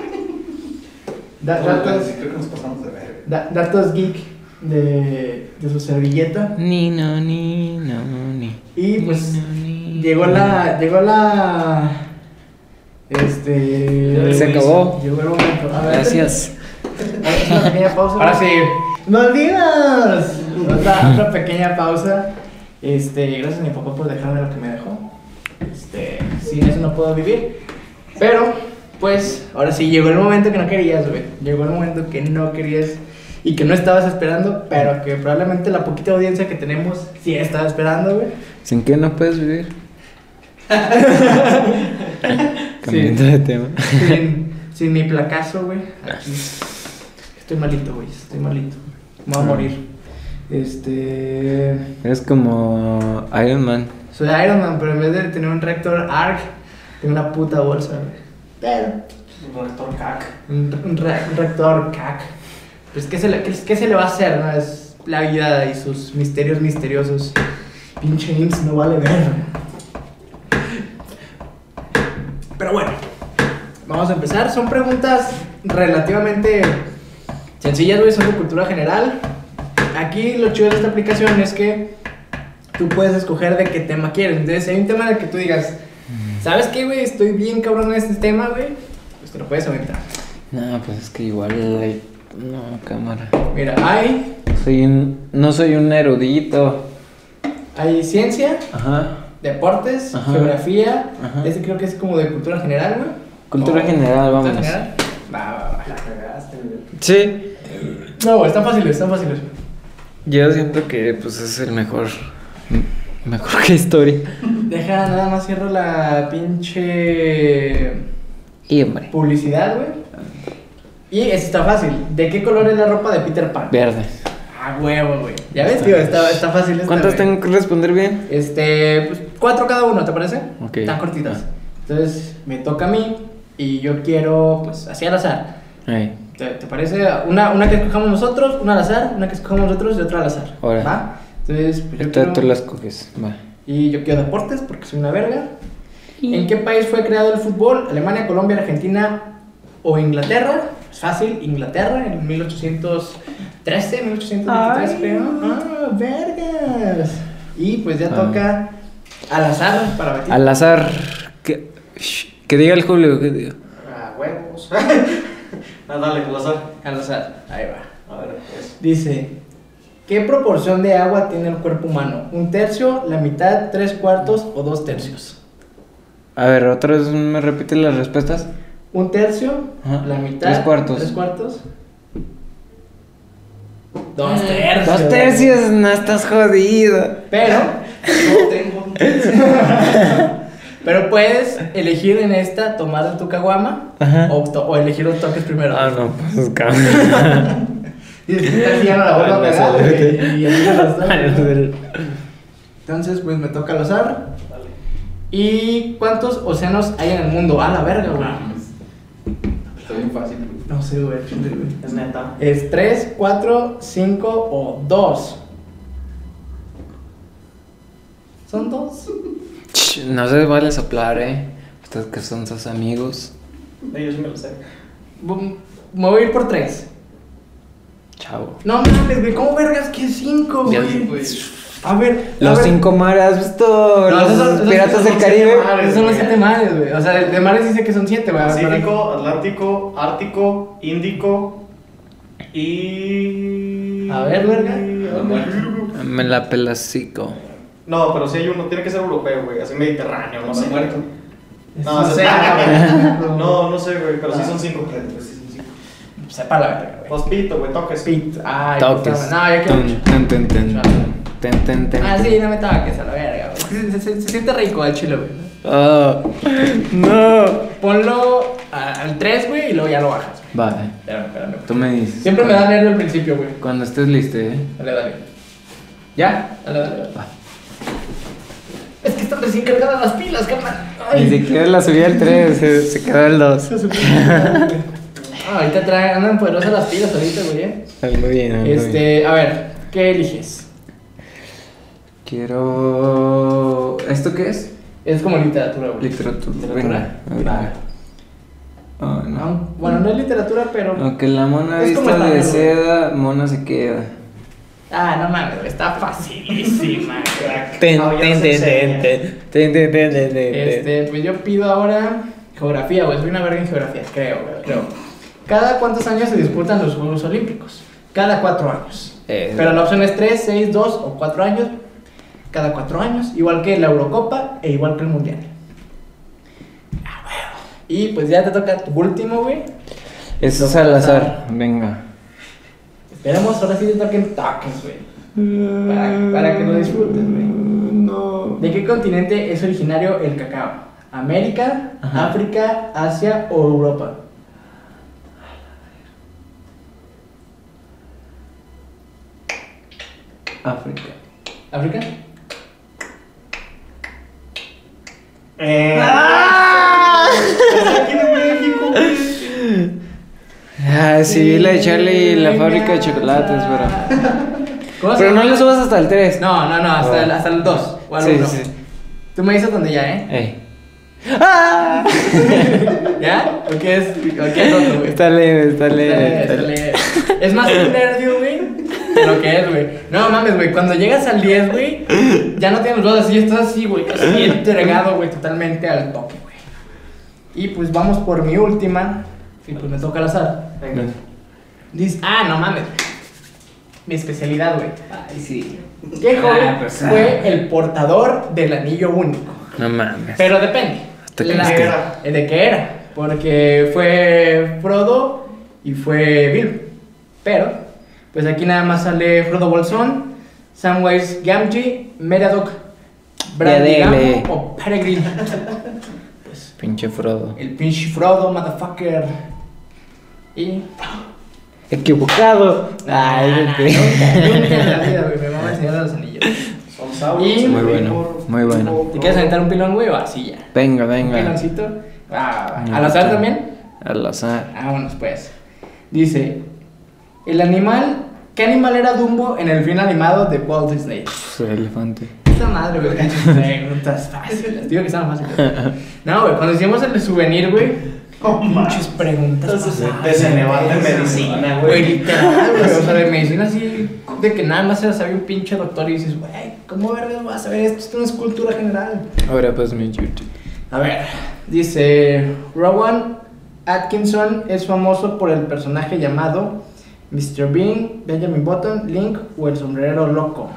Da- datos, Creo que nos pasamos de ver. da- datos geek de, de su servilleta. Ni no, ni no, ni. Y pues Ni, no, ni, llegó no. la. Llegó la. Este. Se acabó. Llegó el momento. A ver, Gracias. Una pequeña pausa. Ahora sí. ¡Malditas! Otra, otra pequeña pausa. Este, gracias a mi papá por dejarme lo que me dejó. Este, sin eso no puedo vivir. Pero, pues, ahora sí, llegó el momento que no querías, güey. Llegó el momento que no querías y que no estabas esperando, pero que probablemente la poquita audiencia que tenemos sí estaba esperando, güey. ¿Sin qué no puedes vivir? <laughs> Cambiando de tema. Sin, sin mi placazo, güey. Aquí. Estoy malito, güey. Estoy malito. Me voy a Ah. morir. Este. Eres como Iron Man. Soy Iron Man, pero en vez de tener un reactor ARC, tengo una puta bolsa, güey. Pero. Un reactor CAC. Un, un re- un reactor CAC. Pues, ¿qué se, le, qué, qué se le va a hacer, no? Es la vida y sus misterios misteriosos. Pinche IMSS no vale ver. Pero bueno, vamos a empezar. Son preguntas relativamente sencillas, güey, son de cultura general. Aquí lo chido de esta aplicación es que tú puedes escoger de qué tema quieres. Entonces, si hay un tema en el que tú digas, ¿sabes qué, güey? Estoy bien cabrón en este tema, güey. Pues te lo puedes aventar. No, pues es que igual hay... No, cámara. Mira, hay, Soy un... No soy un erudito. hay ciencia, Ajá. deportes, Ajá. geografía. Ajá. Este creo que es como de cultura general, güey. Cultura O- general, cultura vámonos. general. Va, va, va. La cagaste, güey. Sí. No, güey, están fáciles, están fáciles. Yo siento que pues es el mejor... Mejor que historia. Deja, nada más cierro la pinche Y hombre. publicidad, güey. Y eso está fácil. ¿De qué color es la ropa de Peter Pan? Verde. Ah, huevo, güey. Ya ves, tío, está, está fácil esta, ¿Cuántas güey. tengo que responder bien? Este, pues cuatro cada uno, ¿te parece? Ok. Están cortitas. Entonces, me toca a mí y yo quiero, pues, así al azar. Ahí. ¿Te, te parece? Una, una que escojamos nosotros, una al azar, una que escojamos nosotros y otra al azar. Ahora. ¿Va? Entonces, pues yo Esta quiero- tú la escoges. Va. Y yo quiero deportes porque soy una verga. ¿En qué país fue creado el fútbol? ¿Alemania, Colombia, Argentina o Inglaterra? Es fácil, Inglaterra en 1813, 1823 Ay. creo. Ah, vergas. Y pues ya Ah. toca al azar para Betty. Al azar. Que, que diga el Julio. Que diga. Ah, huevos. <laughs> ah, dale, al azar. Al azar, ahí va. A ver, pues. Dice, ¿qué proporción de agua tiene el cuerpo humano? ¿Un tercio, la mitad, tres cuartos o dos tercios? A ver, otra vez me repite las respuestas. Un tercio, Ajá. la mitad. Tres cuartos. Tres cuartos. Dos tercios. Dos tercios, no estás jodido. Pero, <laughs> No tengo un <laughs> pero puedes elegir en esta tomar de tu caguama o, to- o elegir los toques primero. Ah, no, pues cabrón. <laughs> Y después ya no la vuelvo a Ah, pegar, y Ah, sé. Entonces, pues me toca al azar. ¿Y cuántos océanos hay en el mundo? A la verga, güey. Está bien fácil, güey. No sé, güey. Es neta. ¿Es 3, 4, 5 o 2? Son dos. Ch, No se vale soplar, eh. Ustedes que son sus amigos. Yo sí me lo sé. Bu- Me voy a ir por 3. Chavo. No mames, güey. ¿Cómo vergas que 5, Ya, güey? güey. A ver. a Los ver. cinco mares, ¿has visto? No, los esos son- esos piratas son del siete Caribe. mares, Esos son los. 7 mares, güey. O sea, de, de mares dice que son 7, güey. Pacífico, Atlántico, Ártico, Índico y. A ver, verga. Me la pelacico. No, pero si hay uno, tiene que ser europeo, güey, así mediterráneo, no ¿No sé. se muerto? No, No sé, güey. No, no sé, güey, pero sí son cinco. Sepa la verga, güey. Pues pito, güey, toques. Pit. Ay, Toques. puta, No, ya quiero tun, tun, tun. Ten, ten, ten. Ah, sí, no me toques a la verga, güey. Se, se- se siente rico el chile, güey. Oh, no. Ponlo a- al 3, güey, y luego ya lo bajas. Vale, Espérame, espérame. tú me dices. Siempre me da nervio al principio, güey. Cuando estés listo, eh. Dale, dale. ¿Ya? Dale, dale. dale. Va. Es que están recién cargadas las pilas, carnal. Ni siquiera la subí al 3, se, se quedó el 2. Ah, ahorita traen, andan poderosas las pilas ahorita, güey. eh. Algo bien, algo bien. Este, a ver, ¿qué eliges? Quiero. ¿Esto qué es? Es como literatura, güey. Literatura. ¿Literatura? Venga. Oh, no. No, bueno, no es literatura, pero. Aunque la mona Es vista de seda, mona se queda. Ah, no mames, está facilísima, <laughs> crack. Ten, No, ten, ten, ten, ten, ten, ten, ten, ten. Este, pues yo pido ahora geografía, güey. Soy una verga en geografía, creo, güey, creo. ¿Cada cuántos años se disputan los Juegos Olímpicos? Cada cuatro años. Eh, Pero la opción es 3, 6, 2 o 4 años. Cada 4 años, igual que la Eurocopa e igual que el Mundial. Y pues ya te toca tu último, güey. Eso es al azar. Venga. Esperemos ahora sí te toquen toques, güey. Para, para que lo disfrutes, güey. No. ¿De qué continente es originario el cacao? ¿América, Ajá. África, Asia o Europa? África. ¿África? Eh. Es aquí de México. Ah, sí, la de Charlie y la fábrica de chocolates, pero. ¿Cómo se Pero no le subas hasta el 3. No, no, no, hasta, Oh. el, hasta el 2 o al Sí, 1. sí. Tú me dices dónde ya, ¿eh? Ey. ¡Ah! <laughs> ¿Ya? ¿O qué es, o qué es otro, güey? Está leve, está Está leve. está está leve. leve. Es más un nervio, güey, de lo que es, güey. No mames, güey, cuando llegas al 10, güey, ya no tienes los dos así, estás así, güey, así entregado, güey, totalmente al toque, güey. Y pues vamos por mi última. Sí, pues me toca al azar. Venga. Dice, ah, no mames. Mi especialidad, güey. Ay, sí. ¿Qué joven Ah, pues, ah. fue el portador del anillo único? No mames. Pero depende. Hasta que La- nos quede. ¿De qué era? Porque fue Frodo y fue Bill. Pero, pues aquí nada más sale Frodo Bolsón, Samwise Gamgee, Meradoc, Brandigamo o Peregrine. <laughs> pues Pinche Frodo. el pinche Frodo, motherfucker. Y. <gasps> Equivocado. Ay, Nah, nah, vete. nunca, en la vida, güey. <laughs> Me Señor de los Anillos. Y- Muy bueno, muy bueno. ¿Te quieres aventar un pilón, güey, o así ya? Venga, ¿Un venga. piloncito? Ah, ¿Al azar también? Al azar. Vámonos pues. Dice, el animal, ¿qué animal era Dumbo en el film animado de Walt Disney? El elefante. Esta madre, güey, <laughs> preguntas fáciles. Digo que estaban fáciles. <laughs> No, güey, cuando hicimos el souvenir, güey, Oh, pinches preguntas Entonces, pasadas de Ceneval de lanza, medicina, Güey, güey. literal, güey, o sea, de <laughs> medicina así, de que nada más se la sabía un pinche doctor y dices, güey, ¿cómo vergas vas a saber esto? Esto no es cultura general. Ahora pues mi YouTube. A ver, dice Rowan Atkinson es famoso por el personaje llamado Mr. Bean, Benjamin Button, Link o el sombrerero loco.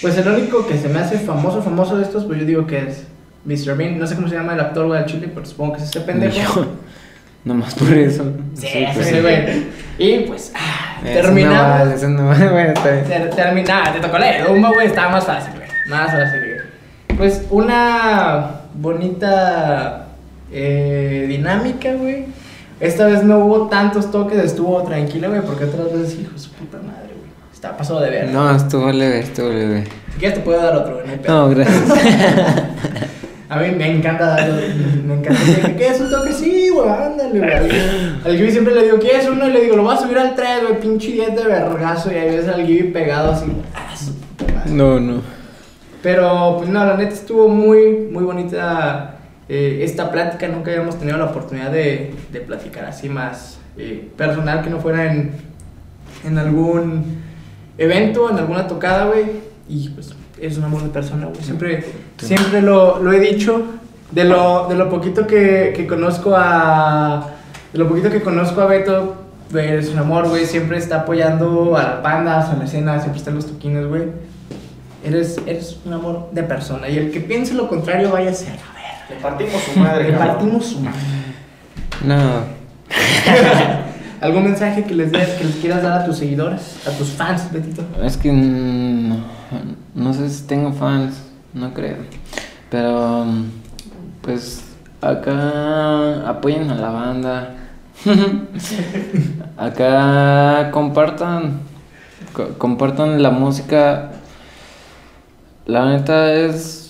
Pues el único que se me hace famoso, famoso de estos, pues yo digo que es Mr. Bean. No sé cómo se llama el actor güey del chile, pero supongo que es ese pendejo. Nomás por eso. Sí, pues ese güey. Y pues, ah, no terminamos. vale, no vale. Bueno, está bien. Ter- termina- te tocó leer Dumbo, güey, estaba más fácil, güey. Más fácil, güey. Pues una bonita eh, dinámica, güey. Esta vez no hubo tantos toques, estuvo tranquila, güey, porque otras veces, hijo su puta madre, güey. Está pasado de ver. No, estuvo leve, estuvo leve. Si quieres te puedo dar otro, güey. no gracias. <laughs> A mí me encanta darlo, me encanta. ¿Qué es un toque? Sí, güey, ándale, güey. Al Gibi siempre le digo, ¿qué es uno? Y le digo, lo voy a subir al 3, güey, pinche 10 de vergazo. Y ahí ves al Gibi pegado así. ah, su puta madre. No, no. Pero, pues no, la neta estuvo muy, muy bonita eh, esta plática. Nunca habíamos tenido la oportunidad de, de platicar así más eh, personal, que no fuera en, en algún evento, en alguna tocada, güey. Y pues es un amor de persona, güey. Siempre, siempre lo, lo he dicho. De lo, de lo poquito que, que conozco a. De lo poquito que conozco a Beto, güey, es un amor, güey. Siempre está apoyando a las bandas, a la escena, siempre está en los toquines, güey. Eres, eres un amor de persona. Y el que piense lo contrario, vaya a ser. Le partimos su madre, Le partimos su madre. No. <laughs> ¿Algún mensaje que les des, que les quieras dar a tus seguidores, a tus fans, Betito? Es que no, no sé si tengo fans, no creo. Pero pues acá apoyen a la banda. <laughs> acá compartan co- compartan la música. La neta es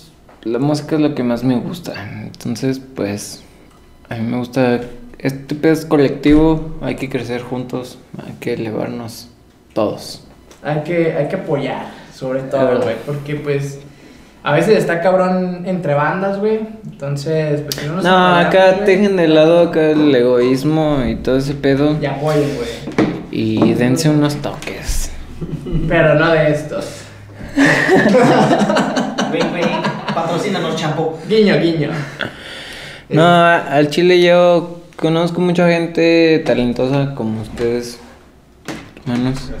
la música es lo que más me gusta. Entonces, pues a mí me gusta este pedo es colectivo, hay que crecer juntos, hay que elevarnos todos. Hay que, hay que apoyar, sobre todo, güey. Porque, pues, a veces está cabrón entre bandas, güey. Entonces, pues, si no nos No, apoyamos, acá dejen de lado acá el egoísmo y todo ese pedo Y apoyen, güey. y dense unos toques. Pero no de estos. <laughs> Patrocínanos, champo. Guiño, guiño. No, al chile yo conozco mucha gente talentosa como ustedes, hermanos.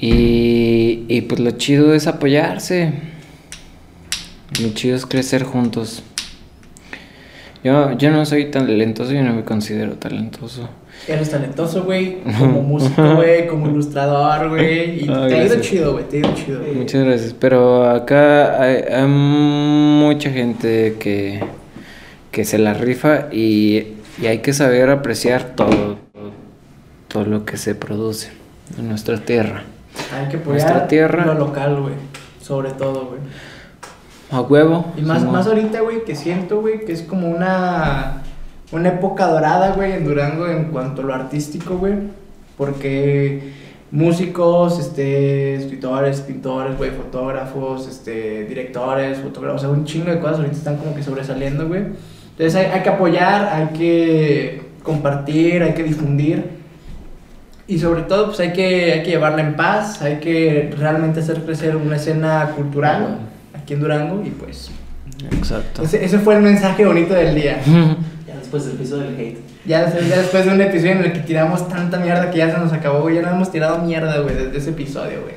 Y, y pues lo chido es apoyarse. Lo chido es crecer juntos. Yo, yo no soy tan talentoso, yo no me considero talentoso. Eres talentoso, güey. Como músico, güey. Como ilustrador, güey. Y te ha ido chido, güey. Te ha ido chido, güey. Muchas gracias. Pero acá hay, hay mucha gente que, que se la rifa y, y hay que saber apreciar todo, todo lo que se produce en nuestra tierra. Hay que Nuestra apoyar tierra. lo local, güey. Sobre todo, güey. A huevo. Y más, más ahorita, güey, que siento, güey, que es como una, una época dorada, güey, en Durango en cuanto a lo artístico, güey. Porque músicos, este, escritores, pintores, güey, fotógrafos, este, directores, fotógrafos, o sea, un chingo de cosas ahorita están como que sobresaliendo, güey. Entonces hay, hay que apoyar, hay que compartir, hay que difundir. Y sobre todo, pues hay que, hay que llevarla en paz, hay que realmente hacer crecer una escena cultural aquí en Durango y pues Exacto. ese, ese fue el mensaje bonito del día. <laughs> Después del piso del hate. Ya, des- ya después de un episodio en el que tiramos tanta mierda que ya se nos acabó, güey. Ya no hemos tirado mierda, güey, desde ese episodio, güey.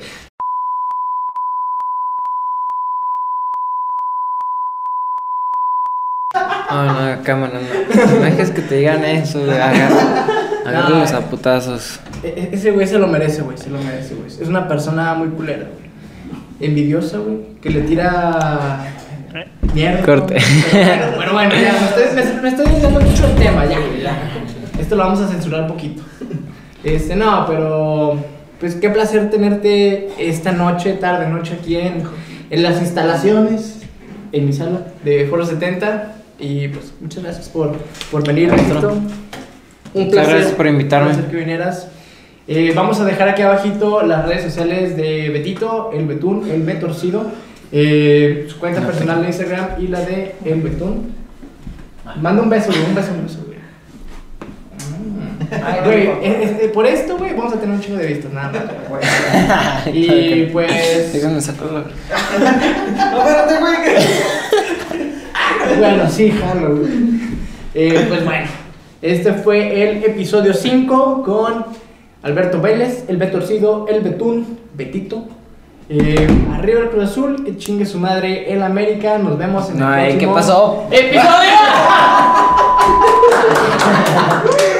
No, no, cámara, no. No dejes que te digan eso, güey. Agarra, agárralos <laughs> No, a putazos. E- e- ese güey se lo merece, güey. Se lo merece, güey. Es una persona muy culera, güey. Envidiosa, güey. Que le tira. Corte. Bueno, bueno, bueno, ya. Me estoy, me, estoy mucho el tema, ya, ya. Esto lo vamos a censurar un poquito. Este, no, pero. Pues qué placer tenerte esta noche, tarde, noche aquí en, en las instalaciones, en mi sala de Foro 70. Y pues muchas gracias por, por venir. Un placer. gracias por invitarme. Un placer que vinieras. Eh, vamos a dejar aquí abajito las redes sociales de Betito, el Betún, el Betorcido, eh, su cuenta personal de Instagram y la de el Betún. Manda un beso, güey, un beso, un beso, güey. Ay, güey, eh, por esto, güey, vamos a tener un chingo de vistas, nada más. güey. <laughs> Y pues, Déjame sacar la. No, espérate, güey. <laughs> bueno, sí, jalo, güey. Eh, pues bueno, este fue el episodio 5 con Alberto Vélez, el Betorcido, el Betún, Betito. Eh, arriba el Cruz Azul, que chingue su madre el América. Nos vemos en No, el eh, ¿qué próximo pasó? ¡Episodio! <laughs>